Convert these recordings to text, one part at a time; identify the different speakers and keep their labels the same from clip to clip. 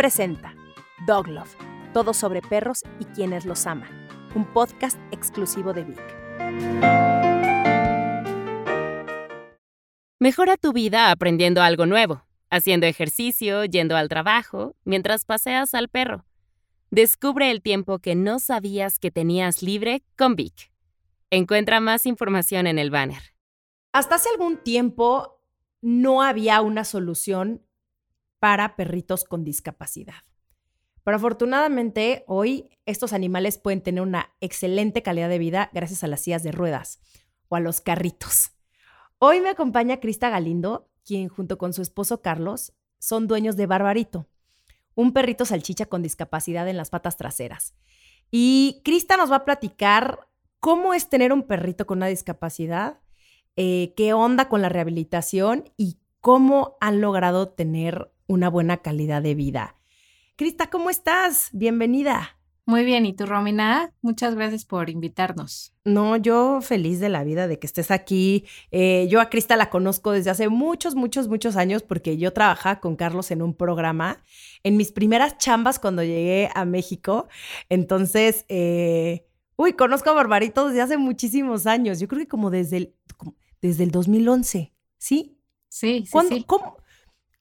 Speaker 1: presenta Dog Love, todo sobre perros y quienes los aman, un podcast exclusivo de Vic.
Speaker 2: Mejora tu vida aprendiendo algo nuevo, haciendo ejercicio, yendo al trabajo, mientras paseas al perro. Descubre el tiempo que no sabías que tenías libre con Vic. Encuentra más información en el banner.
Speaker 1: Hasta hace algún tiempo no había una solución para perritos con discapacidad. Pero afortunadamente hoy estos animales pueden tener una excelente calidad de vida gracias a las sillas de ruedas o a los carritos. Hoy me acompaña Crista Galindo, quien junto con su esposo Carlos son dueños de Barbarito, un perrito salchicha con discapacidad en las patas traseras. Y Crista nos va a platicar cómo es tener un perrito con una discapacidad, eh, qué onda con la rehabilitación y cómo han logrado tener una buena calidad de vida. Crista, ¿cómo estás? Bienvenida.
Speaker 3: Muy bien, ¿y tú, Romina? Muchas gracias por invitarnos.
Speaker 1: No, yo feliz de la vida de que estés aquí. Eh, yo a Crista la conozco desde hace muchos, muchos, muchos años porque yo trabajaba con Carlos en un programa en mis primeras chambas cuando llegué a México. Entonces, eh, uy, conozco a Barbarito desde hace muchísimos años. Yo creo que como desde el, desde el 2011, ¿sí?
Speaker 3: Sí, sí, sí.
Speaker 1: ¿cómo,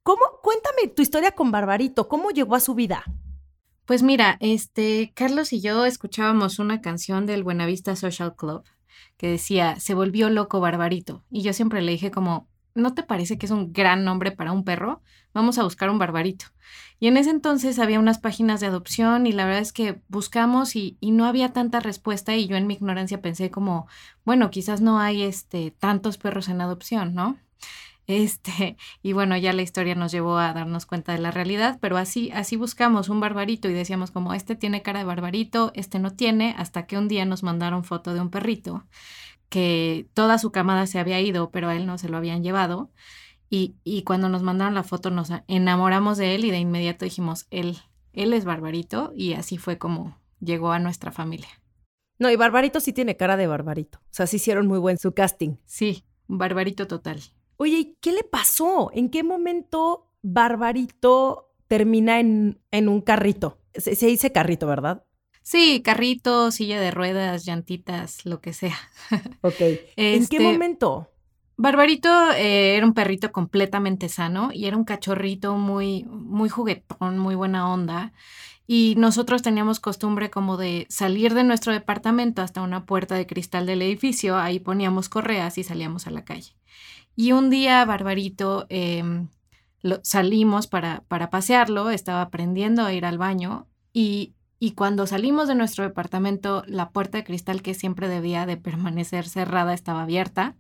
Speaker 1: ¿Cómo? Cuéntame tu historia con Barbarito, ¿cómo llegó a su vida?
Speaker 3: Pues mira, este, Carlos y yo escuchábamos una canción del Buenavista Social Club que decía, se volvió loco Barbarito. Y yo siempre le dije como, ¿no te parece que es un gran nombre para un perro? Vamos a buscar un Barbarito. Y en ese entonces había unas páginas de adopción y la verdad es que buscamos y, no había tanta respuesta y yo en mi ignorancia pensé como, bueno, quizás no hay este, tantos perros en adopción, ¿no? Este, y bueno, ya la historia nos llevó a darnos cuenta de la realidad, pero así, así buscamos un barbarito y decíamos como, este tiene cara de barbarito, este no tiene, hasta que un día nos mandaron foto de un perrito que toda su camada se había ido, pero a él no se lo habían llevado. Y, y cuando nos mandaron la foto nos enamoramos de él y de inmediato dijimos, él, él es barbarito y así fue como llegó a nuestra familia.
Speaker 1: No, y Barbarito sí tiene cara de Barbarito. O sea, sí hicieron muy buen su casting.
Speaker 3: Sí, Barbarito total.
Speaker 1: Oye, ¿qué le pasó? ¿En qué momento Barbarito termina en, en un carrito? Se, se, dice carrito, ¿verdad?
Speaker 3: Sí, carrito, silla de ruedas, llantitas, lo que sea.
Speaker 1: Ok. Este, ¿En qué este, momento?
Speaker 3: Barbarito eh, era un perrito completamente sano y era un cachorrito muy, muy juguetón, muy buena onda. Y nosotros teníamos costumbre como de salir de nuestro departamento hasta una puerta de cristal del edificio, ahí poníamos correas y salíamos a la calle. Y un día, Barbarito, eh, lo, salimos para, para pasearlo, estaba aprendiendo a ir al baño y, y cuando salimos de nuestro departamento, la puerta de cristal que siempre debía de permanecer cerrada estaba abierta.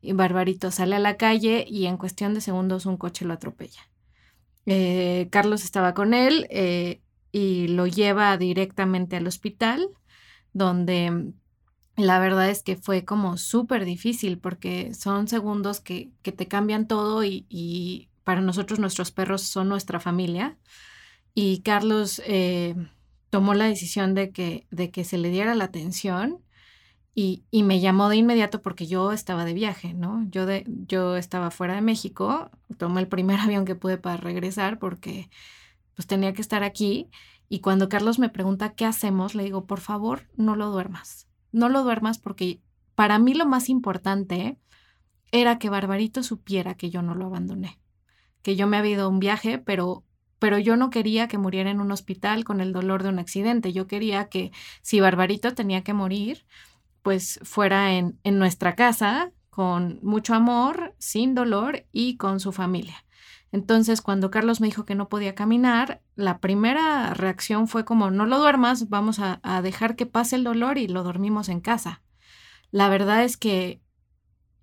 Speaker 3: Y Barbarito sale a la calle y en cuestión de segundos un coche lo atropella. Eh, Carlos estaba con él eh, y lo lleva directamente al hospital, donde la verdad es que fue como súper difícil porque son segundos que, que te cambian todo y, y, para nosotros nuestros perros son nuestra familia. Y Carlos eh, tomó la decisión de que, de que se le diera la atención y, y, me llamó de inmediato porque yo estaba de viaje, ¿no? Yo, de, yo estaba fuera de México, tomé el primer avión que pude para regresar porque pues tenía que estar aquí. Y cuando Carlos me pregunta qué hacemos, le digo, por favor, no lo duermas no lo duermas porque para mí lo más importante era que Barbarito supiera que yo no lo abandoné, que yo me había ido a un viaje, pero pero yo no quería que muriera en un hospital con el dolor de un accidente. Yo quería que si Barbarito tenía que morir, pues fuera en, en nuestra casa, con mucho amor, sin dolor y con su familia. Entonces, cuando Carlos me dijo que no podía caminar, la primera reacción fue como, no lo duermas, vamos a, dejar que pase el dolor y lo dormimos en casa. La verdad es que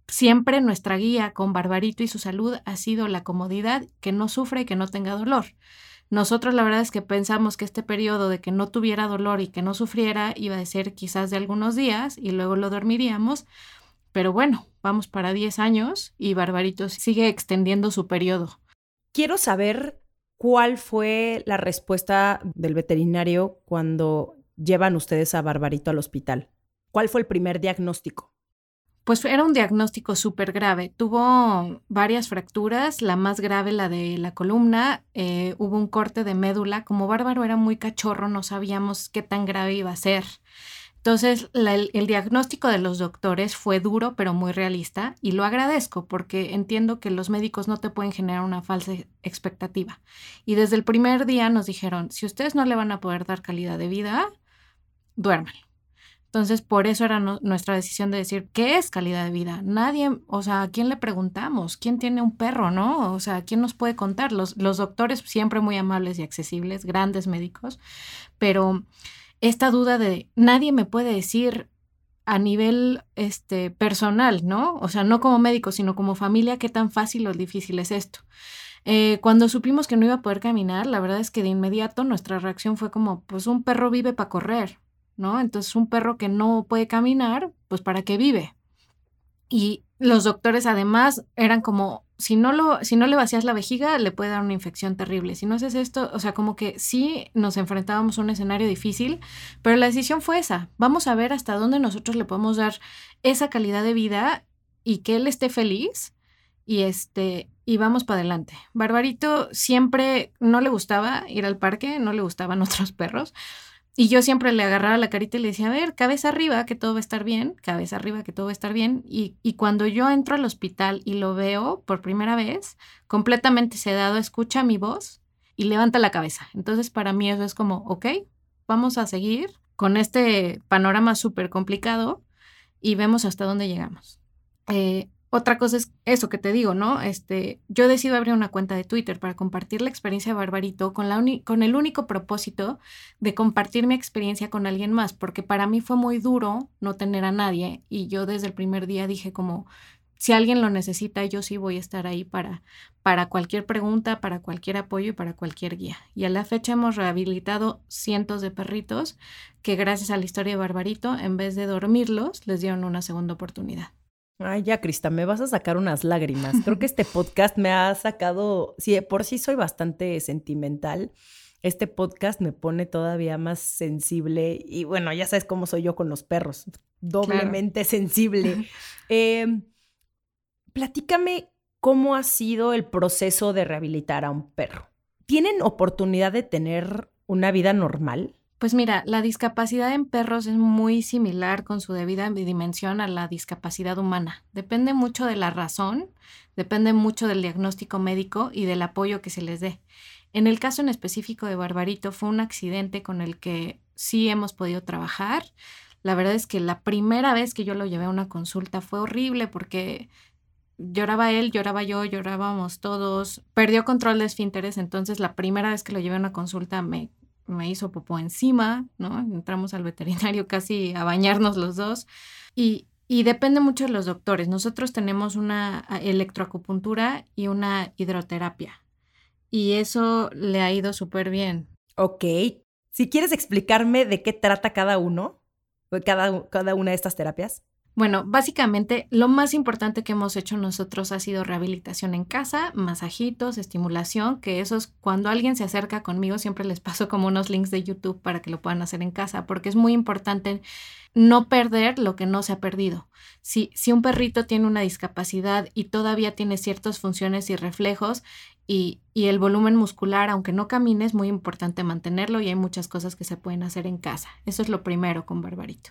Speaker 3: siempre nuestra guía con Barbarito y su salud ha sido la comodidad, que no sufre y que no tenga dolor. Nosotros la verdad es que pensamos que este periodo de que no tuviera dolor y que no sufriera iba a ser quizás de algunos días y luego lo dormiríamos, pero bueno, vamos para 10 años y Barbarito sigue extendiendo su periodo.
Speaker 1: Quiero saber cuál fue la respuesta del veterinario cuando llevan ustedes a Barbarito al hospital. ¿Cuál fue el primer diagnóstico?
Speaker 3: Pues era un diagnóstico súper grave. Tuvo varias fracturas, la más grave, la de la columna. Eh, hubo un corte de médula. Como Bárbaro era muy cachorro, no sabíamos qué tan grave iba a ser. Entonces, el, diagnóstico de los doctores fue duro, pero muy realista, y lo agradezco porque entiendo que los médicos no te pueden generar una falsa expectativa. Y desde el primer día nos dijeron, si ustedes no le van a poder dar calidad de vida, duerman. Entonces, por eso era nuestra decisión de decir, ¿qué es calidad de vida? Nadie, o sea, ¿a quién le preguntamos? ¿Quién tiene un perro, no? O sea, ¿quién nos puede contar? Los, los doctores siempre muy amables y accesibles, grandes médicos, pero esta duda de nadie me puede decir a nivel este, personal, ¿no? O sea, no como médico, sino como familia, qué tan fácil o difícil es esto. Eh, cuando supimos que no iba a poder caminar, la verdad es que de inmediato nuestra reacción fue como, pues un perro vive para correr, ¿no? Entonces un perro que no puede caminar, pues ¿para qué vive? Y los doctores además eran como, si no, lo, si no le vacías la vejiga, le puede dar una infección terrible. Si no haces esto, o sea, como que sí nos enfrentábamos a un escenario difícil, pero la decisión fue esa. Vamos a ver hasta dónde nosotros le podemos dar esa calidad de vida y que él esté feliz y este y vamos para adelante. Barbarito siempre no le gustaba ir al parque, no le gustaban otros perros, y yo siempre le agarraba la carita y le decía, a ver, cabeza arriba, que todo va a estar bien, cabeza arriba, que todo va a estar bien. Y, y cuando yo entro al hospital y lo veo por primera vez, completamente sedado, escucha mi voz y levanta la cabeza. Entonces, para mí eso es como, ok, vamos a seguir con este panorama súper complicado y vemos hasta dónde llegamos. Eh, otra cosa es eso que te digo, ¿no? Este, yo decido abrir una cuenta de Twitter para compartir la experiencia de Barbarito con, la con el único propósito de compartir mi experiencia con alguien más, porque para mí fue muy duro no tener a nadie y yo desde el primer día dije como, si alguien lo necesita, yo sí voy a estar ahí para, para cualquier pregunta, para cualquier apoyo y para cualquier guía. Y a la fecha hemos rehabilitado cientos de perritos que gracias a la historia de Barbarito, en vez de dormirlos, les dieron una segunda oportunidad.
Speaker 1: Ay, ya, Crista, me vas a sacar unas lágrimas. Creo que este podcast me ha sacado, sí, por sí soy bastante sentimental. Este podcast me pone todavía más sensible y bueno, ya sabes cómo soy yo con los perros, doblemente sensible. Em, platícame cómo ha sido el proceso de rehabilitar a un perro. ¿Tienen oportunidad de tener una vida normal?
Speaker 3: Pues mira, la discapacidad en perros es muy similar con su debida dimensión a la discapacidad humana. Depende mucho de la razón, depende mucho del diagnóstico médico y del apoyo que se les dé. En el caso en específico de Barbarito fue un accidente con el que sí hemos podido trabajar. La verdad es que la primera vez que yo lo llevé a una consulta fue horrible porque lloraba él, lloraba yo, llorábamos todos. Perdió control de esfínteres, entonces la primera vez que lo llevé a una consulta me me hizo popó encima, ¿no? Entramos al veterinario casi a bañarnos los dos. Y, y depende mucho de los doctores. Nosotros tenemos una electroacupuntura y una hidroterapia. Y eso le ha ido súper bien.
Speaker 1: Ok. Si quieres explicarme de qué trata cada uno, cada, cada una de estas terapias.
Speaker 3: Bueno, básicamente lo más importante que hemos hecho nosotros ha sido rehabilitación en casa, masajitos, estimulación, que eso es cuando alguien se acerca conmigo, siempre les paso como unos links de YouTube para que lo puedan hacer en casa, porque es muy importante no perder lo que no se ha perdido. Si, si un perrito tiene una discapacidad y todavía tiene ciertas funciones y reflejos, y, el volumen muscular, aunque no camine, es muy importante mantenerlo y hay muchas cosas que se pueden hacer en casa. Eso es lo primero con Barbarito.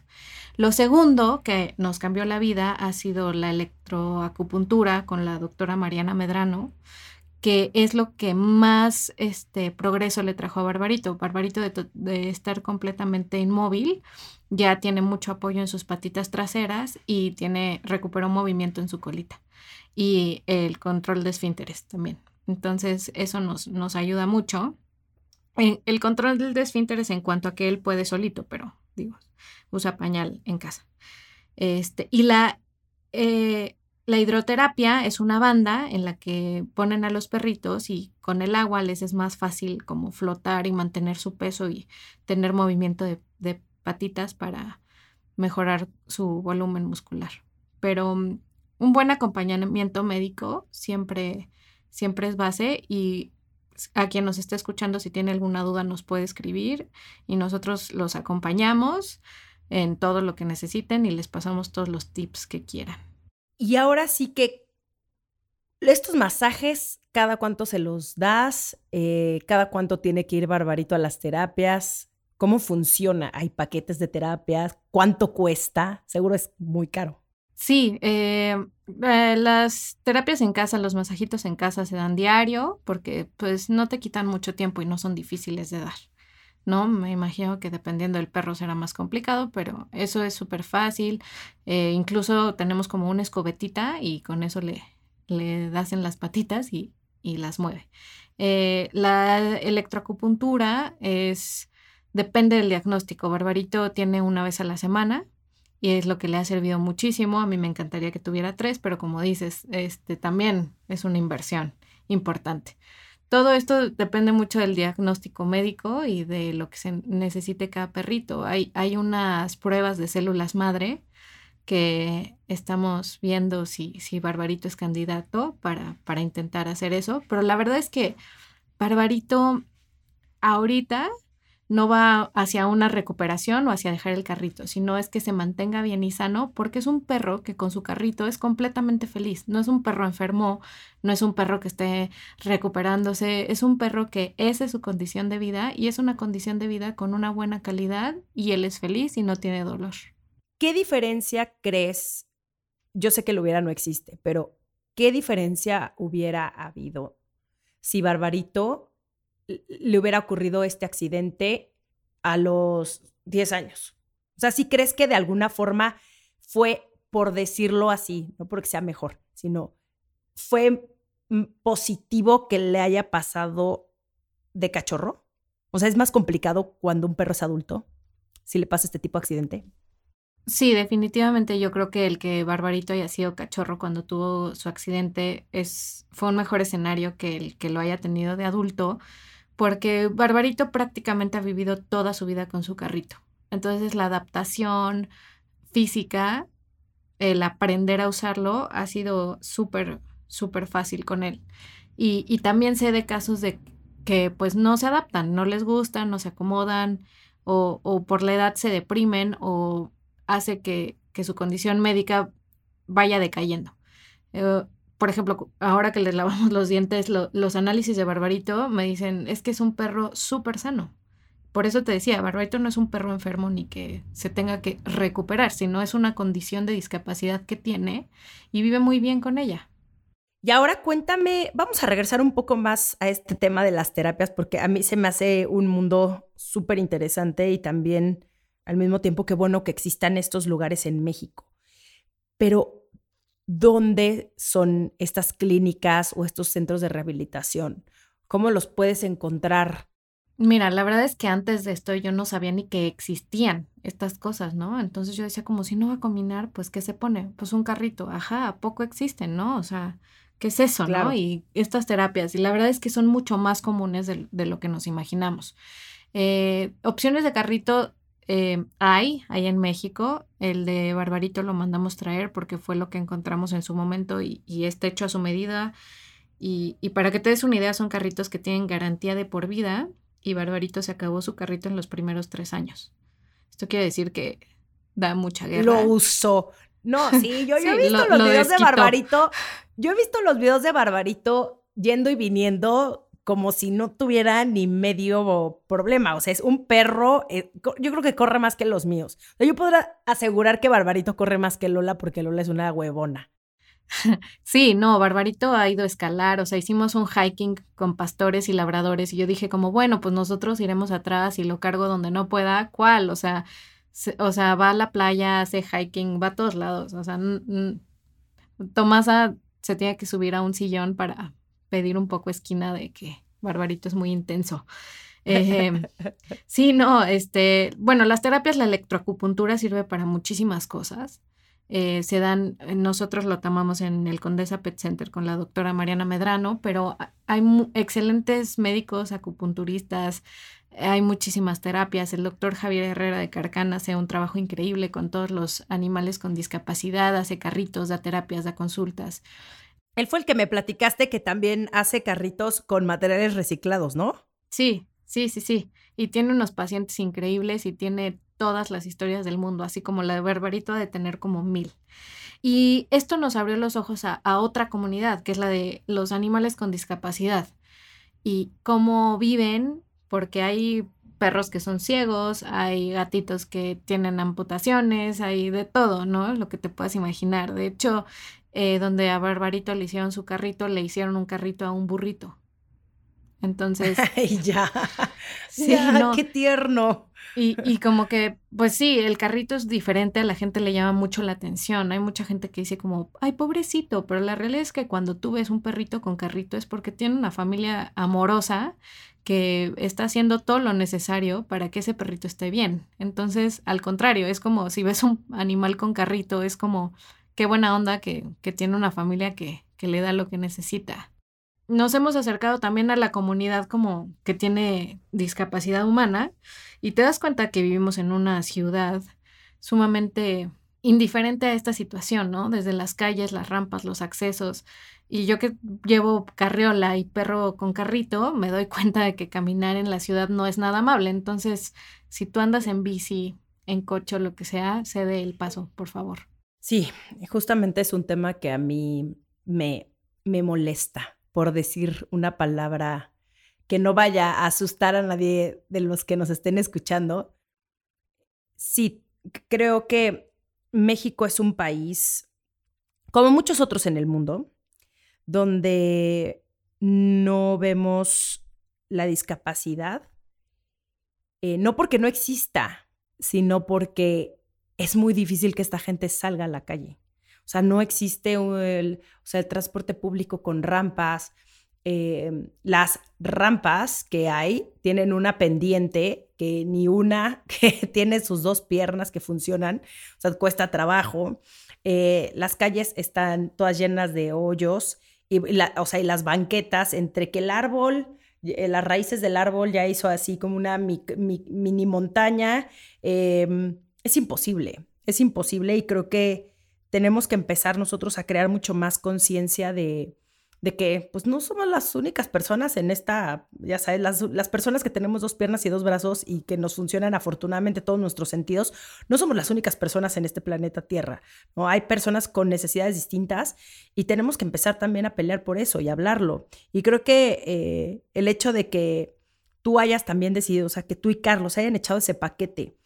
Speaker 3: Lo segundo que nos cambió la vida ha sido la electroacupuntura con la doctora Mariana Medrano, que es lo que más este, progreso le trajo a Barbarito. Barbarito de, de estar completamente inmóvil, ya tiene mucho apoyo en sus patitas traseras y tiene recuperó movimiento en su colita y el control de esfínteres también. Entonces, eso nos, ayuda mucho. El control del esfínteres en cuanto a que él puede solito, pero digo, usa pañal en casa. Este, y la, eh, la hidroterapia es una banda en la que ponen a los perritos y con el agua les es más fácil como flotar y mantener su peso y tener movimiento de, de patitas para mejorar su volumen muscular. Pero mm, un buen acompañamiento médico siempre siempre es base y a quien nos esté escuchando, si tiene alguna duda, nos puede escribir y nosotros los acompañamos en todo lo que necesiten y les pasamos todos los tips que quieran.
Speaker 1: Y ahora sí que estos masajes, ¿cada cuánto se los das? Eh, ¿Cada cuánto tiene que ir Barbarito a las terapias? ¿Cómo funciona? ¿Hay paquetes de terapias? ¿Cuánto cuesta? Seguro es muy caro.
Speaker 3: Sí, eh, eh, las terapias en casa, los masajitos en casa se dan diario porque pues no te quitan mucho tiempo y no son difíciles de dar. ¿No? Me imagino que dependiendo del perro será más complicado, pero eso es súper fácil. Eh, incluso tenemos como una escobetita y con eso le, le das en las patitas y, y las mueve. la electroacupuntura es, depende del diagnóstico. Barbarito tiene una vez a la semana, y es lo que le ha servido muchísimo. A mí me encantaría que tuviera tres, pero como dices, este también es una inversión importante. Todo esto depende mucho del diagnóstico médico y de lo que se necesite cada perrito. Hay, hay unas pruebas de células madre que estamos viendo si, si Barbarito es candidato para, para intentar hacer eso, pero la verdad es que Barbarito ahorita no va hacia una recuperación o hacia dejar el carrito, sino es que se mantenga bien y sano porque es un perro que con su carrito es completamente feliz. No es un perro enfermo, no es un perro que esté recuperándose, es un perro que esa es su condición de vida y es una condición de vida con una buena calidad y él es feliz y no tiene dolor.
Speaker 1: ¿Qué diferencia crees? Yo sé que lo hubiera no existe, pero ¿qué diferencia hubiera habido si Barbarito le hubiera ocurrido este accidente a los 10 años. O sea, si crees que de alguna forma fue, por decirlo así, no porque sea mejor, sino fue positivo que le haya pasado de cachorro. O sea, es más complicado cuando un perro es adulto, si le pasa este tipo de accidente.
Speaker 3: Sí, definitivamente yo creo que el que Barbarito haya sido cachorro cuando tuvo su accidente es, fue un mejor escenario que el que lo haya tenido de adulto, porque Barbarito prácticamente ha vivido toda su vida con su carrito. Entonces la adaptación física, el aprender a usarlo, ha sido súper, súper fácil con él. Y, también sé de casos de que pues no se adaptan, no les gustan, no se acomodan o, por la edad se deprimen o hace que, su condición médica vaya decayendo. Eh, por ejemplo, ahora que les lavamos los dientes, los análisis de Barbarito me dicen, es que es un perro súper sano. Por eso te decía, Barbarito no es un perro enfermo ni que se tenga que recuperar, sino es una condición de discapacidad que tiene y vive muy bien con ella.
Speaker 1: Y ahora cuéntame, vamos a regresar un poco más a este tema de las terapias, porque a mí se me hace un mundo súper interesante y también al mismo tiempo que bueno que existan estos lugares en México. Pero dónde son estas clínicas o estos centros de rehabilitación? ¿Cómo los puedes encontrar?
Speaker 3: Mira, la verdad es que antes de esto yo no sabía ni que existían estas cosas, ¿no? Entonces yo decía como si no va a combinar, pues ¿qué se pone? Pues un carrito, ajá, ¿a poco existen, no? O sea, ¿qué es eso, no? Y estas terapias, y la verdad es que son mucho más comunes de, lo que nos imaginamos. Eh, opciones de carrito eh, hay, hay en México. El de Barbarito lo mandamos traer porque fue lo que encontramos en su momento y, está hecho a su medida. Y, para que te des una idea, son carritos que tienen garantía de por vida y Barbarito se acabó su carrito en los primeros tres años. Esto quiere decir que da mucha guerra.
Speaker 1: Lo usó. No, sí, yo, he visto los videos de Barbarito. Yo he visto los videos de Barbarito yendo y viniendo como si no tuviera ni medio problema. O sea, es un perro, eh, yo creo que corre más que los míos. yo podría asegurar que Barbarito corre más que Lola porque Lola es una huevona.
Speaker 3: Sí, no, Barbarito ha ido a escalar, o sea, hicimos un hiking con pastores y labradores y yo dije como, bueno, pues nosotros iremos atrás y lo cargo donde no pueda, ¿cuál? O sea, o sea, va a la playa, hace hiking, va a todos lados, o sea, Tomasa se tiene que subir a un sillón para, pedir un poco esquina de que Barbarito es muy intenso. Sí, no, este, bueno, las terapias, la electroacupuntura sirve para muchísimas cosas. Eh, se dan, nosotros lo tomamos en el Condesa Pet Center con la doctora Mariana Medrano, pero hay excelentes médicos acupunturistas, hay muchísimas terapias. El doctor Javier Herrera de Carcana hace un trabajo increíble con todos los animales con discapacidad, hace carritos, da terapias, da consultas.
Speaker 1: Él fue el que me platicaste que también hace carritos con materiales reciclados, ¿no?
Speaker 3: Sí, sí, sí, sí. Y tiene unos pacientes increíbles y tiene todas las historias del mundo, así como la de Barbarito de tener como mil. Y esto nos abrió los ojos a, a otra comunidad, que es la de los animales con discapacidad y cómo viven, porque hay perros que son ciegos, hay gatitos que tienen amputaciones, hay de todo, ¿no? Lo que te puedas imaginar. De hecho, eh, donde a Barbarito le hicieron su carrito, le hicieron un carrito a un burrito. Entonces.
Speaker 1: Ay, ya. Sí, qué tierno.
Speaker 3: Y, y, como que, pues sí, el carrito es diferente, a la gente le llama mucho la atención. Hay mucha gente que dice como, ay, pobrecito, pero la realidad es que cuando tú ves un perrito con carrito es porque tiene una familia amorosa que está haciendo todo lo necesario para que ese perrito esté bien. Entonces, al contrario, es como si ves un animal con carrito, es como, qué buena onda que, tiene una familia que, que le da lo que necesita nos hemos acercado también a la comunidad como que tiene discapacidad humana y te das cuenta que vivimos en una ciudad sumamente indiferente a esta situación, ¿no? Desde las calles, las rampas, los accesos. Y yo que llevo carriola y perro con carrito, me doy cuenta de que caminar en la ciudad no es nada amable. Entonces, si tú andas en bici, en coche o lo que sea, cede el paso, por favor.
Speaker 1: Sí, justamente es un tema que a mí me, me molesta por decir una palabra que no vaya a asustar a nadie de los que nos estén escuchando. Sí, creo que México es un país, como muchos otros en el mundo, donde no vemos la discapacidad, eh, no porque no exista, sino porque es muy difícil que esta gente salga a la calle. O sea, no existe el, o sea, el transporte público con rampas. Em, las rampas que hay tienen una pendiente que ni una que tiene sus dos piernas que funcionan, o sea, cuesta trabajo. Eh, las calles están todas llenas de hoyos, y o sea, y las banquetas, entre que el árbol, eh, las raíces del árbol ya hizo así como una mini montaña, em, es imposible, es imposible y creo que tenemos que empezar nosotros a crear mucho más conciencia de, de que pues no somos las únicas personas en esta, ya sabes, las, las, personas que tenemos dos piernas y dos brazos y que nos funcionan afortunadamente todos nuestros sentidos, no somos las únicas personas en este planeta Tierra, ¿no? Hay personas con necesidades distintas y tenemos que empezar también a pelear por eso y hablarlo. Y creo que eh, el hecho de que tú hayas también decidido, o sea, que tú y Carlos hayan echado ese paquete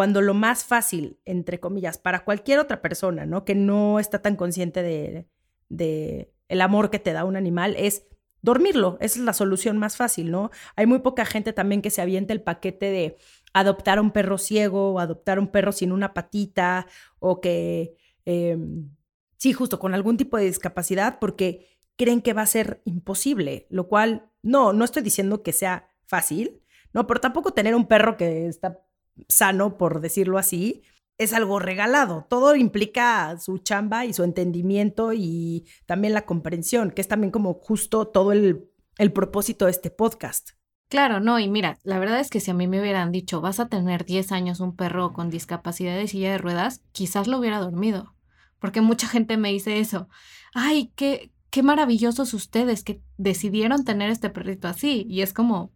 Speaker 1: cuando lo más fácil, entre comillas, para cualquier otra persona, ¿no? Que no está tan consciente de, de el amor que te da un animal, es dormirlo. Esa es la solución más fácil, ¿no? Hay muy poca gente también que se avienta el paquete de adoptar a un perro ciego o adoptar a un perro sin una patita o que, em, sí, justo con algún tipo de discapacidad porque creen que va a ser imposible, lo cual no, no estoy diciendo que sea fácil, no, pero tampoco tener un perro que está sano, por decirlo así, es algo regalado. Todo implica su chamba y su entendimiento y también la comprensión, que es también como justo todo el, el propósito de este podcast.
Speaker 3: Claro, no, y mira, la verdad es que si a mí me hubieran dicho, vas a tener 10 años un perro con discapacidad de silla de ruedas, quizás lo hubiera dormido, porque mucha gente me dice eso. Ay, qué, qué maravillosos ustedes que decidieron tener este perrito así. Y es como,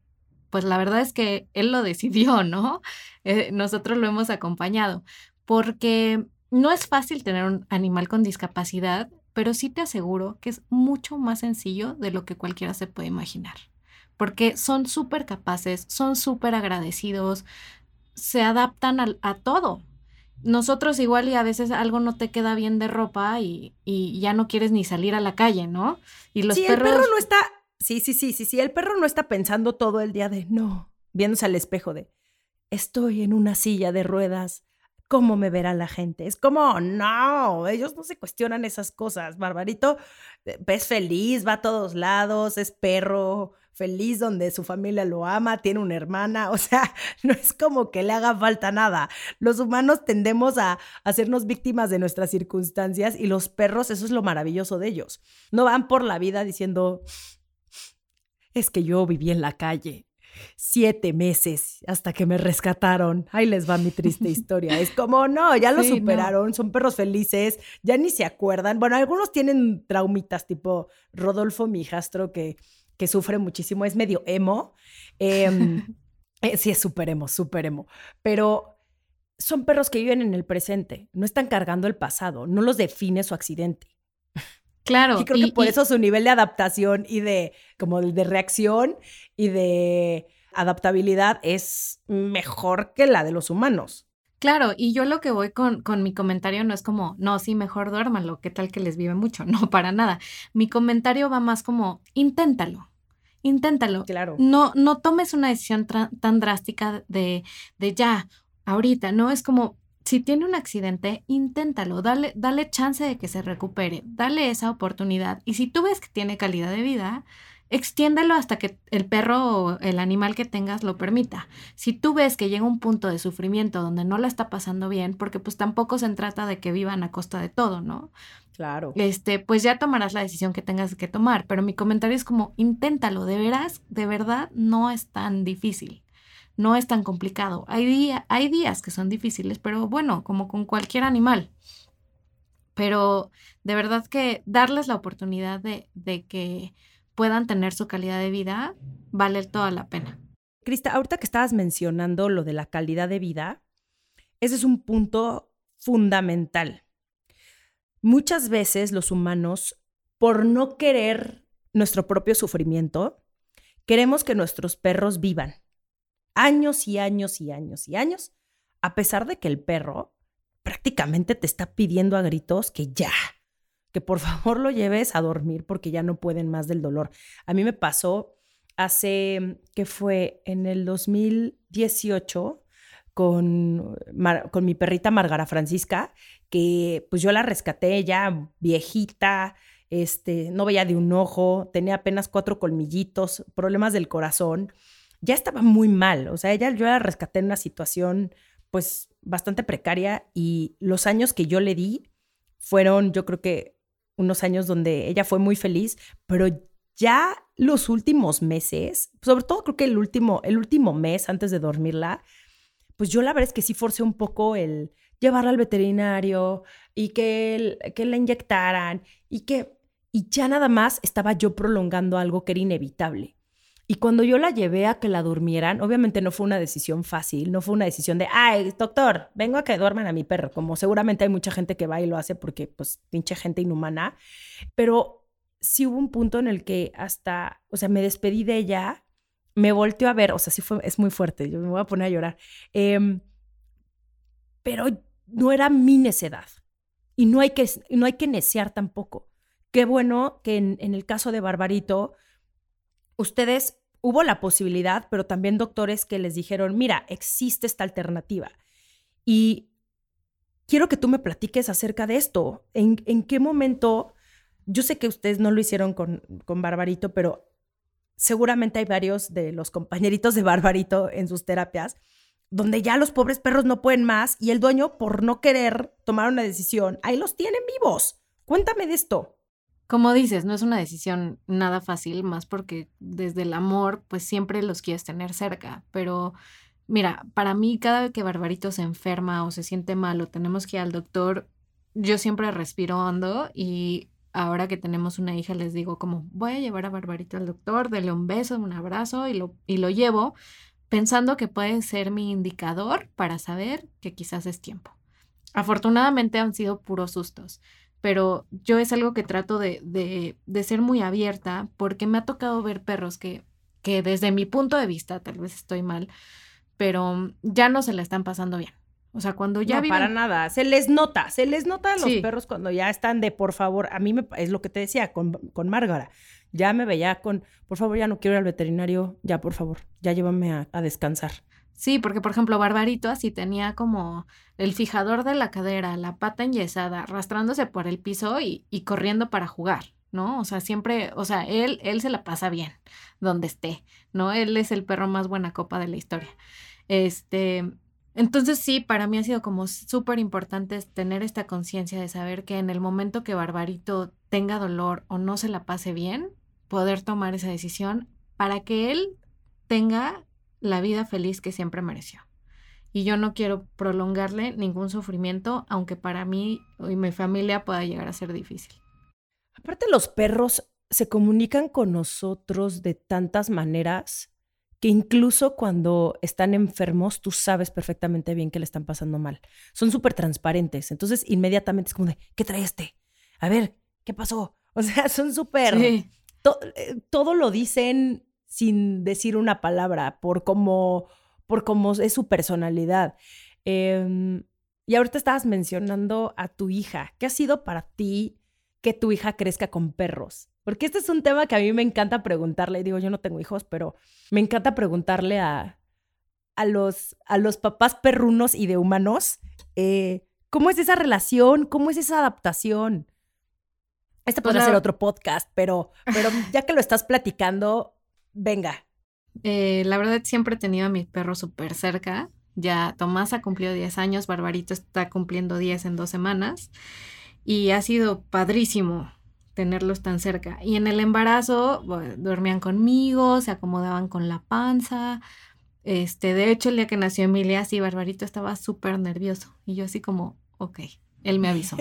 Speaker 3: pues la verdad es que él lo decidió, ¿no? Eh, nosotros lo hemos acompañado, porque no es fácil tener un animal con discapacidad, pero sí te aseguro que es mucho más sencillo de lo que cualquiera se puede imaginar, porque son súper capaces, son súper agradecidos, se adaptan a, todo. Nosotros igual y a veces algo no te queda bien de ropa y, ya no quieres ni salir a la calle, ¿no? Y
Speaker 1: los sí, perros... el perro no está Sí, sí, sí, sí, sí. El perro no está pensando todo el día de no, viéndose al espejo de estoy en una silla de ruedas. ¿Cómo me verá la gente? Es como, no, ellos no se cuestionan esas cosas. Barbarito eh, es feliz, va a todos lados, es perro, feliz donde su familia lo ama, tiene una hermana, o sea, no es como que le haga falta nada. Los humanos tendemos a hacernos víctimas de nuestras circunstancias y los perros, eso es lo maravilloso de ellos. No van por la vida diciendo, es que yo viví en la calle siete meses hasta que me rescataron. Ahí les va mi triste historia. Es como, no, ya lo superaron, son perros felices, ya ni se acuerdan. Bueno, algunos tienen traumitas, tipo Rodolfo, mi hijastro, que, que sufre muchísimo, es medio emo. Em, eh, sí, es súper emo, súper emo. Pero son perros que viven en el presente, no están cargando el pasado, no los define su accidente.
Speaker 3: Claro.
Speaker 1: Y creo que por eso su nivel de adaptación y de como de reacción y de adaptabilidad es mejor que la de los humanos.
Speaker 3: Claro, y yo lo que voy con, con mi comentario no es como, no, sí, mejor duérmalo, qué tal que les vive mucho, no, para nada. Mi comentario va más como, inténtalo, inténtalo.
Speaker 1: Claro.
Speaker 3: No, no tomes una decisión tan drástica de, de ya, ahorita, ¿no? Es como, si tiene un accidente, inténtalo, dale, dale chance de que se recupere, dale esa oportunidad. Y si tú ves que tiene calidad de vida, extiéndelo hasta que el perro o el animal que tengas lo permita. Si tú ves que llega un punto de sufrimiento donde no la está pasando bien, porque pues tampoco se trata de que vivan a costa de todo, ¿no?
Speaker 1: Claro.
Speaker 3: Este, pues ya tomarás la decisión que tengas que tomar, pero mi comentario es como, inténtalo, de veras, de verdad, no es tan difícil no es tan complicado. Hay, hay días que son difíciles, pero bueno, como con cualquier animal. Pero de verdad que darles la oportunidad de, de que puedan tener su calidad de vida vale toda la pena.
Speaker 1: Crista, ahorita que estabas mencionando lo de la calidad de vida, ese es un punto fundamental. Muchas veces los humanos, por no querer nuestro propio sufrimiento, queremos que nuestros perros vivan años y años y años y años, a pesar de que el perro prácticamente te está pidiendo a gritos que ya, que por favor lo lleves a dormir porque ya no pueden más del dolor. A mí me pasó hace, que fue en el 2018, con, con, mi perrita Margara Francisca, que pues yo la rescaté ya viejita, este, no veía de un ojo, tenía apenas cuatro colmillitos, problemas del corazón ya estaba muy mal. O sea, ella yo la rescaté en una situación pues bastante precaria y los años que yo le di fueron yo creo que unos años donde ella fue muy feliz, pero ya los últimos meses, sobre todo creo que el último, el último mes antes de dormirla, pues yo la verdad es que sí forcé un poco el llevarla al veterinario y que, que la inyectaran y que, y ya nada más estaba yo prolongando algo que era inevitable. Y cuando yo la llevé a que la durmieran, obviamente no fue una decisión fácil, no fue una decisión de, ay, doctor, vengo a que duerman a mi perro, como seguramente hay mucha gente que va y lo hace porque, pues, pinche gente inhumana, pero sí hubo un punto en el que hasta, o sea, me despedí de ella, me volteó a ver, o sea, sí fue, es muy fuerte, yo me voy a poner a llorar, em, pero no era mi necedad y no hay que, no hay que neciar tampoco. Qué bueno que en el caso de Barbarito, ustedes hubo la posibilidad, pero también doctores que les dijeron, mira, existe esta alternativa. Y quiero que tú me platiques acerca de esto. ¿En, qué momento? Yo sé que ustedes no lo hicieron con, con Barbarito, pero seguramente hay varios de los compañeritos de Barbarito en sus terapias donde ya los pobres perros no pueden más y el dueño, por no querer tomar una decisión, ahí los tienen vivos. Cuéntame de esto.
Speaker 3: Como dices, no es una decisión nada fácil, más porque desde el amor, pues siempre los quieres tener cerca. Pero mira, para mí, cada vez que Barbarito se enferma o se siente mal o tenemos que ir al doctor, yo siempre respiro hondo y ahora que tenemos una hija les digo como voy a llevar a Barbarito al doctor, dele un beso, un abrazo y lo, y lo llevo pensando que puede ser mi indicador para saber que quizás es tiempo. Afortunadamente han sido puros sustos pero yo es algo que trato de, de, de, ser muy abierta porque me ha tocado ver perros que, que desde mi punto de vista, tal vez estoy mal, pero ya no se la están pasando bien. O sea, cuando ya
Speaker 1: no, para nada, se les nota, se les nota a los perros cuando ya están de por favor, a mí me, es lo que te decía con, con Márgara, ya me veía con, por favor, ya no quiero ir al veterinario, ya por favor, ya llévame a, a descansar.
Speaker 3: Sí, porque por ejemplo, Barbarito así tenía como el fijador de la cadera, la pata enyesada, arrastrándose por el piso y, y corriendo para jugar, ¿no? O sea, siempre, o sea, él, él se la pasa bien donde esté, ¿no? Él es el perro más buena copa de la historia. Este, entonces sí, para mí ha sido como súper importante tener esta conciencia de saber que en el momento que Barbarito tenga dolor o no se la pase bien, poder tomar esa decisión para que él tenga la vida feliz que siempre mereció. Y yo no quiero prolongarle ningún sufrimiento, aunque para mí y mi familia pueda llegar a ser difícil.
Speaker 1: Aparte, los perros se comunican con nosotros de tantas maneras que incluso cuando están enfermos, tú sabes perfectamente bien que le están pasando mal. Son súper transparentes. Entonces, inmediatamente es como de, ¿qué trae este? A ver, ¿qué pasó? O sea, son súper... Eh, todo lo dicen sin decir una palabra, por cómo, por cómo es su personalidad. Em, y ahorita estabas mencionando a tu hija. ¿Qué ha sido para ti que tu hija crezca con perros? Porque este es un tema que a mí me encanta preguntarle. Digo, yo no tengo hijos, pero me encanta preguntarle a, a, los, a los papás perrunos y de humanos, eh, ¿cómo es esa relación? ¿Cómo es esa adaptación? Este podría ser otro podcast, pero, pero ya que lo estás platicando, venga.
Speaker 3: Eh, la verdad, siempre he tenido a mi perro súper cerca. Ya Tomás ha cumplido 10 años, Barbarito está cumpliendo 10 en dos semanas. Y ha sido padrísimo tenerlos tan cerca. Y en el embarazo dormían conmigo, se acomodaban con la panza. Este, de hecho, el día que nació Emilia, sí, Barbarito estaba súper nervioso. Y yo así como, ok, él me avisó.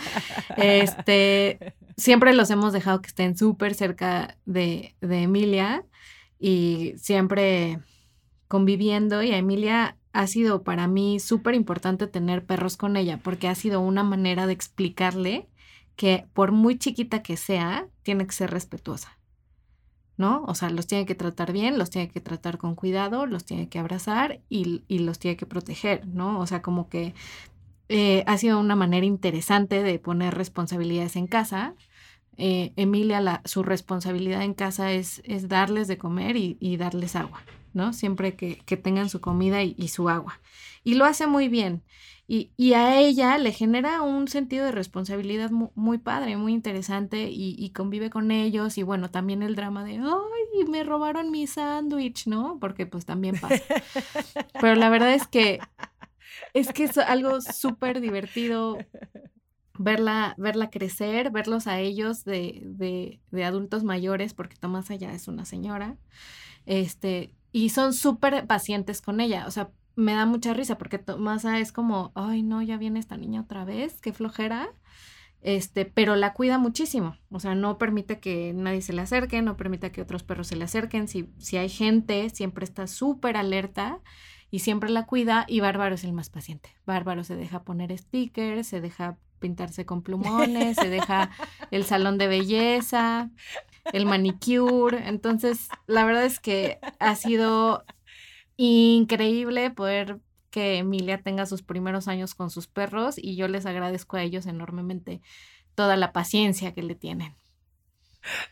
Speaker 3: este, siempre los hemos dejado que estén súper cerca de, de Emilia y siempre conviviendo. Y a Emilia ha sido para mí súper importante tener perros con ella porque ha sido una manera de explicarle que por muy chiquita que sea, tiene que ser respetuosa, ¿no? O sea, los tiene que tratar bien, los tiene que tratar con cuidado, los tiene que abrazar y, los tiene que proteger, ¿no? O sea, como que eh, ha sido una manera interesante de poner responsabilidades en casa. Eh, Emilia, su responsabilidad en casa es, es darles de comer y, darles agua, ¿no? Siempre que, tengan su comida y, su agua. Y lo hace muy bien. Y, a ella le genera un sentido de responsabilidad muy, padre, muy interesante y, convive con ellos y bueno, también el drama de, ay, me robaron mi sándwich, ¿no? Porque pues también pasa. Pero la verdad es que es que es algo súper divertido verla, verla crecer, verlos a ellos de, de, adultos mayores, porque Tomás allá es una señora, este, y son súper pacientes con ella, o sea, me da mucha risa porque Tomasa es como, ay, no, ya viene esta niña otra vez, qué flojera. Este, pero la cuida muchísimo, o sea, no permite que nadie se le acerque, no permite que otros perros se le acerquen, si, si hay gente, siempre está súper alerta y siempre la cuida y Bárbaro es el más paciente. Bárbaro se deja poner stickers, se deja pintarse con plumones, se deja el salón de belleza, el manicure, entonces la verdad es que ha sido increíble poder que Emilia tenga sus primeros años con sus perros y yo les agradezco a ellos enormemente toda la paciencia que le tienen.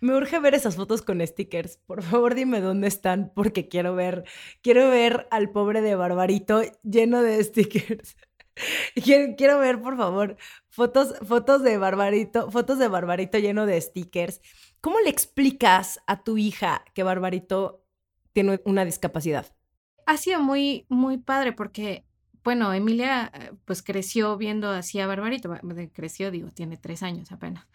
Speaker 1: Me urge ver esas fotos con stickers. Por favor, dime dónde están porque quiero ver, quiero ver al pobre de Barbarito lleno de stickers. Quiero, quiero ver, por favor, fotos, fotos de Barbarito, fotos de Barbarito lleno de stickers. ¿Cómo le explicas a tu hija que Barbarito tiene una discapacidad?
Speaker 3: ha sido muy, muy padre porque, bueno, Emilia eh, pues creció viendo así a Barbarito, creció, digo, tiene tres años apenas,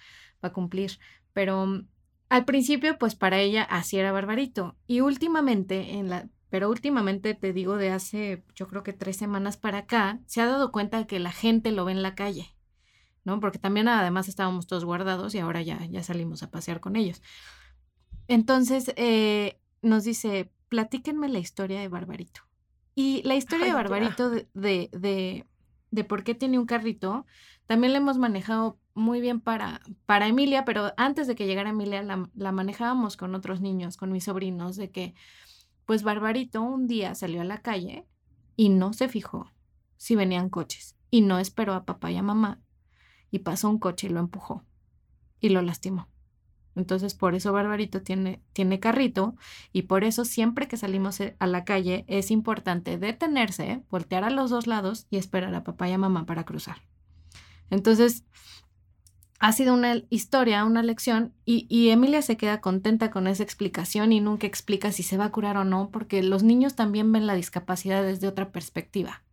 Speaker 3: va a cumplir, pero mm, al principio pues para ella así era Barbarito y últimamente en la... Pero últimamente te digo de hace yo creo que tres semanas para acá, se ha dado cuenta de que la gente lo ve en la calle, ¿no? Porque también además estábamos todos guardados y ahora ya, ya salimos a pasear con ellos. Entonces eh, nos dice, platíquenme la historia de Barbarito. Y la historia de Barbarito de, de, de, por qué tiene un carrito, también la hemos manejado muy bien para, para Emilia, pero antes de que llegara Emilia la, la manejábamos con otros niños, con mis sobrinos, de que pues Barbarito un día salió a la calle y no se fijó si venían coches y no esperó a papá y a mamá y pasó un coche y lo empujó y lo lastimó. Entonces, por eso Barbarito tiene, tiene carrito y por eso siempre que salimos eh, a la calle es importante detenerse, voltear a los dos lados y esperar a papá y a mamá para cruzar. Entonces, ha sido una historia, una lección y, Emilia se queda contenta con esa explicación y nunca explica si se va a curar o no, porque los niños también ven la discapacidad desde otra perspectiva.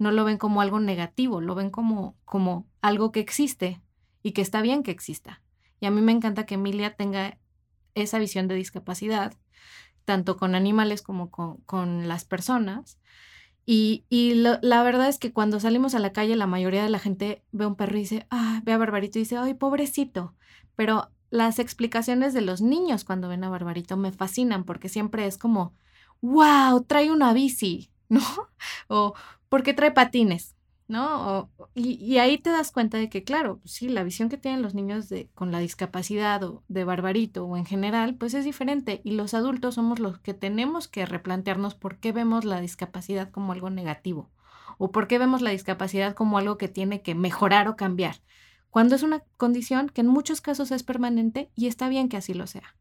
Speaker 3: No lo ven como algo negativo, lo ven como, como algo que existe y que está bien que exista. Y a mí me encanta que Emilia tenga esa visión de discapacidad, tanto con animales como con, las personas. Y, la verdad es que cuando salimos a la calle, la mayoría de la gente ve un perro y dice, ah, ve a Barbarito y dice, ay, pobrecito. Pero las explicaciones de los niños cuando ven a Barbarito me fascinan porque siempre es como wow, trae una bici, ¿no? O ¿por qué trae patines? ¿No? y, ahí te das cuenta de que, claro, sí, la visión que tienen los niños de, con la discapacidad o de barbarito o en general, pues es diferente. Y los adultos somos los que tenemos que replantearnos por qué vemos la discapacidad como algo negativo o por qué vemos la discapacidad como algo que tiene que mejorar o cambiar, cuando es una condición que en muchos casos es permanente y está bien que así lo sea.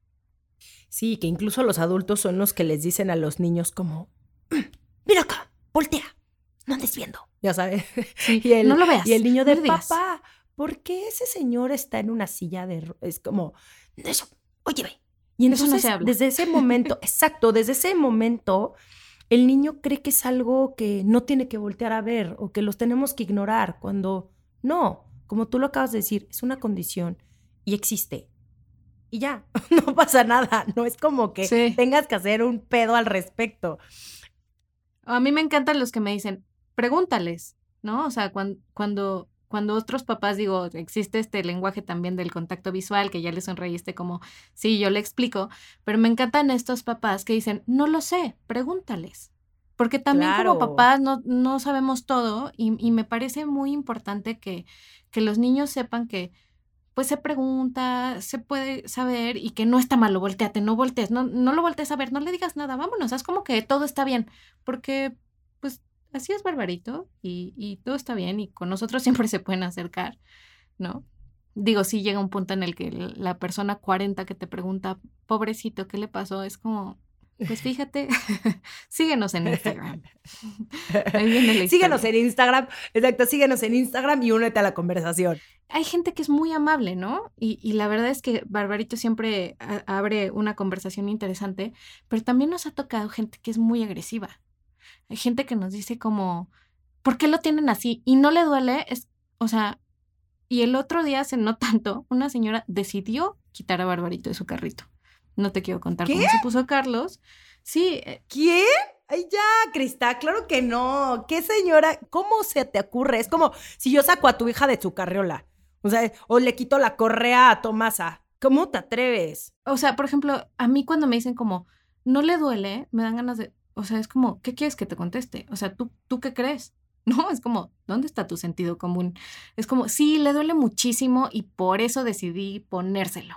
Speaker 1: Sí, que incluso los adultos son los que les dicen a los niños como, mira acá, voltea, no andes viendo ya sabes.
Speaker 3: y el, no lo veas.
Speaker 1: Y el niño de papá, ¿por qué ese señor está en una silla de... Es como, eso, oye, ve. Y entonces, desde ese momento, exacto, desde ese momento, el niño cree que es algo que no tiene que voltear a ver o que los tenemos que ignorar, cuando no, como tú lo acabas de decir, es una condición y existe. Y ya, no pasa nada, no es como que tengas que hacer un pedo al respecto.
Speaker 3: A mí me encantan los que me dicen, pregúntales, ¿no? O sea, cuando, cuando, cuando otros papás, digo, existe este lenguaje también del contacto visual, que ya le sonreíste como, sí, yo le explico, pero me encantan estos papás que dicen, no lo sé, pregúntales. Porque también como papás no, no sabemos todo y, y, me parece muy importante que, que los niños sepan que pues se pregunta, se puede saber y que no está malo, volteate, no voltees, no, no lo voltees a ver, no le digas nada, vámonos, es como que todo está bien, porque pues así es Barbarito y, y todo está bien y con nosotros siempre se pueden acercar, ¿no? Digo, si llega un punto en el que la persona 40 que te pregunta, pobrecito, ¿qué le pasó? Es como, pues fíjate, síguenos en Instagram.
Speaker 1: síguenos en Instagram, exacto, síguenos en Instagram y únete a la conversación.
Speaker 3: Hay gente que es muy amable, ¿no? Y, y la verdad es que Barbarito siempre abre una conversación interesante, pero también nos ha tocado gente que es muy agresiva. Hay gente que nos dice como, ¿por qué lo tienen así? Y no le duele, es, o sea, y el otro día, hace no tanto, una señora decidió quitar a Barbarito de su carrito. No te quiero contar cómo se puso Carlos. Sí.
Speaker 1: Eh, ¿Quién? Ay, ya, Crista, claro que no. ¿Qué señora? ¿Cómo se te ocurre? Es como si yo saco a tu hija de su carriola. O sea, o le quito la correa a Tomasa. ¿Cómo te atreves?
Speaker 3: O sea, por ejemplo, a mí cuando me dicen como, no le duele, me dan ganas de, o sea, es como, ¿qué quieres que te conteste? O sea, ¿tú, ¿tú qué crees? No, es como, ¿dónde está tu sentido común? Es como, sí, le duele muchísimo y por eso decidí ponérselo.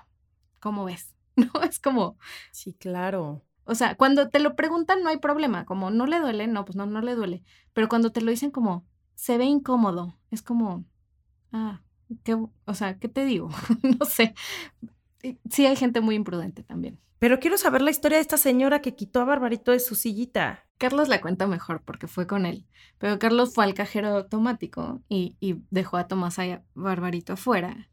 Speaker 3: ¿Cómo ves? No, es como...
Speaker 1: Sí, claro.
Speaker 3: O sea, cuando te lo preguntan no hay problema, como, ¿no le duele? No, pues no, no le duele. Pero cuando te lo dicen como, se ve incómodo, es como, ah, ¿qué, o sea, ¿qué te digo? no sé. Sí hay gente muy imprudente también.
Speaker 1: Pero quiero saber la historia de esta señora que quitó a Barbarito de su sillita.
Speaker 3: Carlos la cuenta mejor porque fue con él. Pero Carlos fue al cajero automático y, dejó a Tomás a Barbarito afuera.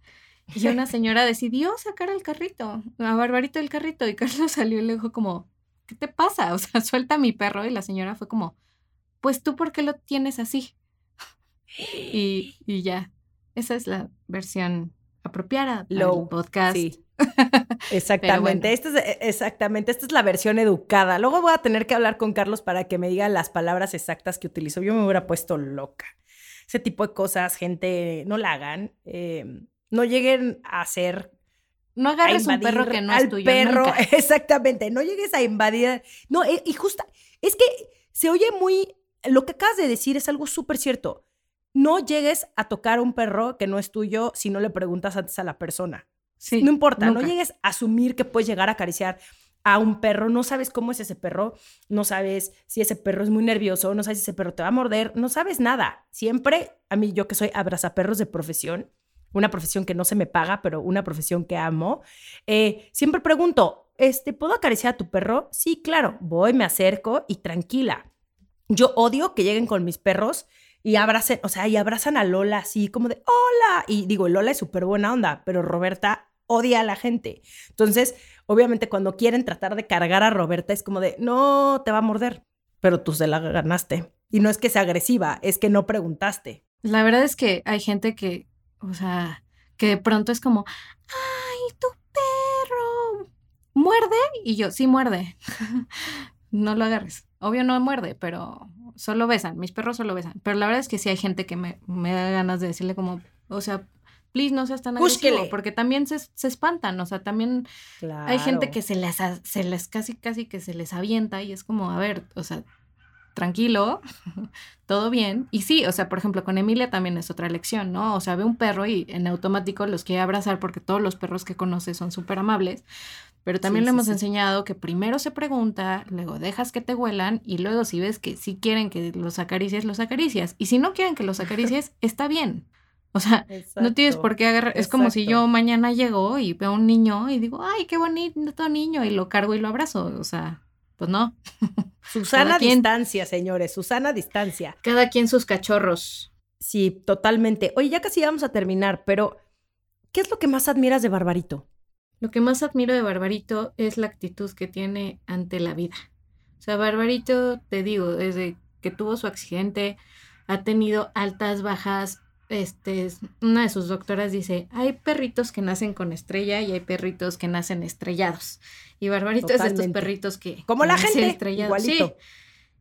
Speaker 3: Y una señora decidió sacar al carrito, a Barbarito del carrito. Y Carlos salió y le dijo como, ¿qué te pasa? O sea, suelta a mi perro. Y la señora fue como, pues tú, ¿por qué lo tienes así? y, y ya, esa es la versión apropiada
Speaker 1: del podcast. Exactamente, esta es, e, exactamente, esta es la versión educada. Luego voy a tener que hablar con Carlos para que me diga las palabras exactas que utilizó. Yo me hubiera puesto loca. Ese tipo de cosas, gente, no la hagan. Em, no lleguen a hacer
Speaker 3: no agarres un perro que no es tuyo.
Speaker 1: Perro, exactamente. No llegues a invadir. No, e, y justa, es que se oye muy. Lo que acabas de decir es algo súper cierto. No llegues a tocar un perro que no es tuyo si no le preguntas antes a la persona no importa, no llegues a asumir que puedes llegar a acariciar a un perro, no sabes cómo es ese perro, no sabes si ese perro es muy nervioso, no sabes si ese perro te va a morder, no sabes nada. Siempre, a mí yo que soy abrazaperros de profesión, una profesión que no se me paga, pero una profesión que amo, eh, siempre pregunto, este, ¿puedo acariciar a tu perro? Sí, claro, voy, me acerco y tranquila. Yo odio que lleguen con mis perros y abracen, o sea, y abrazan a Lola así como de, hola. Y digo, Lola es súper buena onda, pero Roberta odia a la gente. Entonces, obviamente cuando quieren tratar de cargar a Roberta es como de, no, te va a morder, pero tú se la ganaste. Y no es que sea agresiva, es que no preguntaste.
Speaker 3: La verdad es que hay gente que, o sea, que de pronto es como, ay, tu perro, muerde. Y yo, sí muerde. no lo agarres. Obvio no muerde, pero solo besan. Mis perros solo besan. Pero la verdad es que sí hay gente que me, me da ganas de decirle como, o sea, please no seas tan agresivo, porque también se, se, espantan, o sea, también hay gente que se les, se les casi, casi que se les avienta y es como, a ver, o sea, tranquilo, todo bien. Y sí, o sea, por ejemplo, con Emilia también es otra lección, ¿no? O sea, ve un perro y en automático los quiere abrazar porque todos los perros que conoce son súper amables. Pero también le hemos enseñado que primero se pregunta, luego dejas que te huelan y luego si ves que sí quieren que los acaricies, los acaricias. Y si no quieren que los acaricies, está bien. O sea, no tienes por qué agarrar. Es como si yo mañana llego y veo a un niño y digo, ay, qué bonito niño, y lo cargo y lo abrazo. O sea, pues no.
Speaker 1: Susana distancia, señores, Susana distancia.
Speaker 3: Cada quien sus cachorros.
Speaker 1: Sí, totalmente. Oye, ya casi vamos a terminar, pero ¿qué es lo que más admiras de Barbarito?
Speaker 3: Lo que más admiro de Barbarito es la actitud que tiene ante la vida. O sea, Barbarito, te digo, desde que tuvo su accidente, ha tenido altas, bajas, este, una de sus doctoras dice, hay perritos que nacen con estrella y hay perritos que nacen estrellados. Y Barbarito es de estos perritos que...
Speaker 1: Como la gente, estrellados.
Speaker 3: Sí,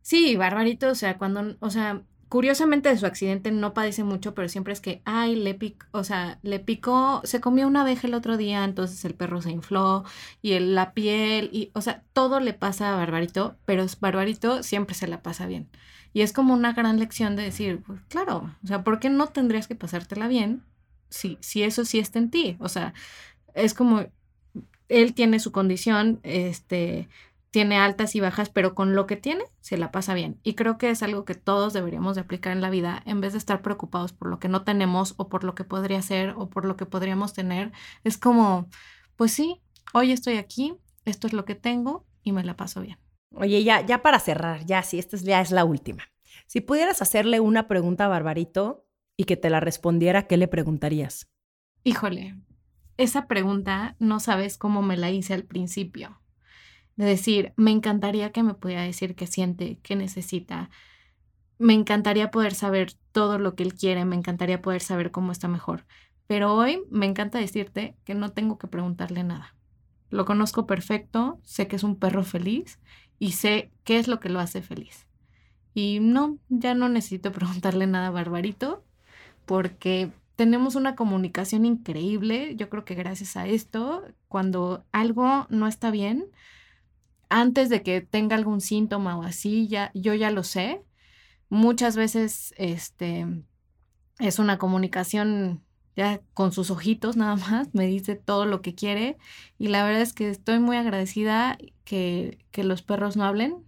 Speaker 3: sí, Barbarito, o sea, cuando, o sea, curiosamente de su accidente no padece mucho, pero siempre es que, ay, le picó, o sea, le picó, se comió una abeja el otro día, entonces el perro se infló y el, la piel, y, o sea, todo le pasa a Barbarito, pero Barbarito siempre se la pasa bien. Y es como una gran lección de decir, pues claro, o sea, ¿por qué no tendrías que pasártela bien si, si eso sí está en ti? O sea, es como, él tiene su condición, este, tiene altas y bajas, pero con lo que tiene se la pasa bien. Y creo que es algo que todos deberíamos de aplicar en la vida en vez de estar preocupados por lo que no tenemos o por lo que podría ser o por lo que podríamos tener. Es como, pues sí, hoy estoy aquí, esto es lo que tengo y me la paso bien.
Speaker 1: Oye, ya, ya para cerrar, ya sí, esta ya es la última. Si pudieras hacerle una pregunta a Barbarito y que te la respondiera, ¿qué le preguntarías?
Speaker 3: Híjole, esa pregunta no sabes cómo me la hice al principio. De decir, me encantaría que me pudiera decir qué siente, qué necesita. Me encantaría poder saber todo lo que él quiere, me encantaría poder saber cómo está mejor. Pero hoy me encanta decirte que no tengo que preguntarle nada. Lo conozco perfecto, sé que es un perro feliz y sé qué es lo que lo hace feliz. Y no, ya no necesito preguntarle nada Barbarito porque tenemos una comunicación increíble. Yo creo que gracias a esto, cuando algo no está bien, antes de que tenga algún síntoma o así, ya, yo ya lo sé. Muchas veces este, es una comunicación ya con sus ojitos nada más, me dice todo lo que quiere y la verdad es que estoy muy agradecida que, que los perros no hablen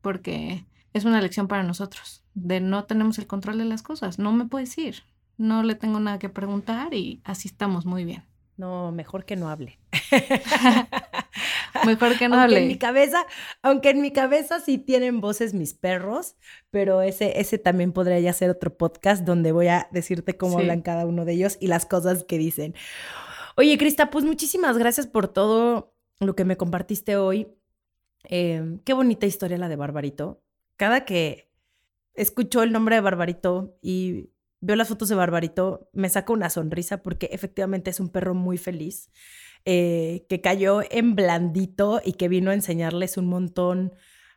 Speaker 3: porque es una lección para nosotros, de no tenemos el control de las cosas, no me puedes ir, no le tengo nada que preguntar y así estamos muy bien.
Speaker 1: No, mejor que no hable.
Speaker 3: Mejor que no
Speaker 1: aunque
Speaker 3: hable.
Speaker 1: En mi cabeza, aunque en mi cabeza sí tienen voces mis perros, pero ese, ese también podría ya ser otro podcast donde voy a decirte cómo hablan cada uno de ellos y las cosas que dicen. Oye, Crista, pues muchísimas gracias por todo lo que me compartiste hoy. Em, qué bonita historia la de Barbarito. Cada que escucho el nombre de Barbarito y veo las fotos de Barbarito, me saca una sonrisa porque efectivamente es un perro muy feliz. Eh, que cayó en blandito y que vino a enseñarles un montón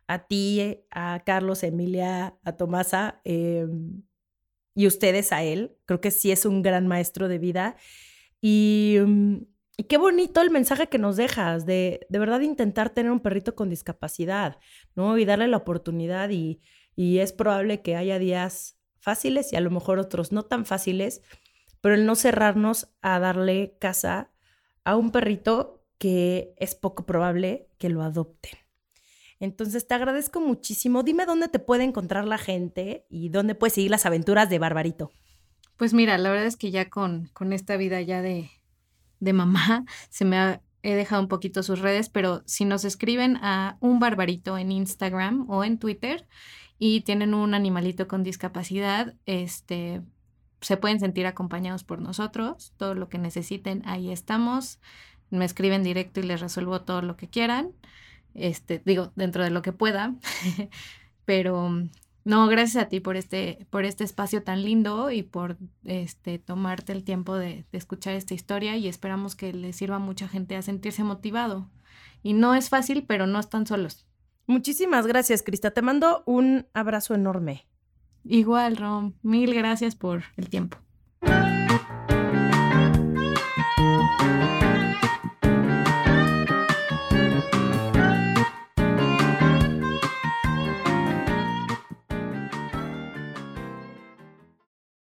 Speaker 1: a ti, a Carlos, a Emilia, a Tomasa em, y ustedes a él. Creo que sí es un gran maestro de vida. Y, mm, y qué bonito el mensaje que nos dejas de de verdad intentar tener un perrito con discapacidad, ¿no? Y darle la oportunidad y, y es probable que haya días fáciles y a lo mejor otros no tan fáciles, pero el no cerrarnos a darle casa a un perrito que es poco probable que lo adopten. Entonces te agradezco muchísimo. Dime dónde te puede encontrar la gente y dónde puedes seguir las aventuras de Barbarito.
Speaker 3: Pues mira, la verdad es que ya con, con esta vida ya de, de mamá se me ha, he dejado un poquito sus redes, pero si nos escriben a un barbarito en Instagram o en Twitter y tienen un animalito con discapacidad, este, se pueden sentir acompañados por nosotros, todo lo que necesiten, ahí estamos. Me escriben directo y les resuelvo todo lo que quieran. Este, digo, dentro de lo que pueda. Pero no, gracias a ti por este, por este espacio tan lindo y por este, tomarte el tiempo de, escuchar esta historia y esperamos que les sirva a mucha gente a sentirse motivado. Y no es fácil, pero no están solos.
Speaker 1: Muchísimas gracias, Crista. Te mando un abrazo enorme.
Speaker 3: Igual, Rom, mil gracias por el tiempo.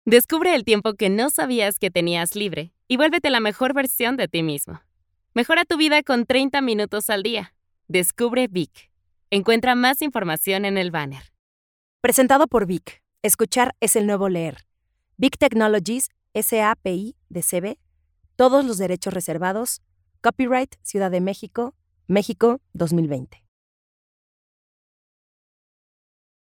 Speaker 2: Descubre el tiempo que no sabías que tenías libre y vuélvete la mejor versión de ti mismo. Mejora tu vida con 30 minutos al día. Descubre Vic. Encuentra más información en el banner.
Speaker 1: Presentado por Vic. Escuchar es el nuevo leer. Vic Technologies, SAPI de CB. Todos los derechos reservados. Copyright Ciudad de México, México 2020.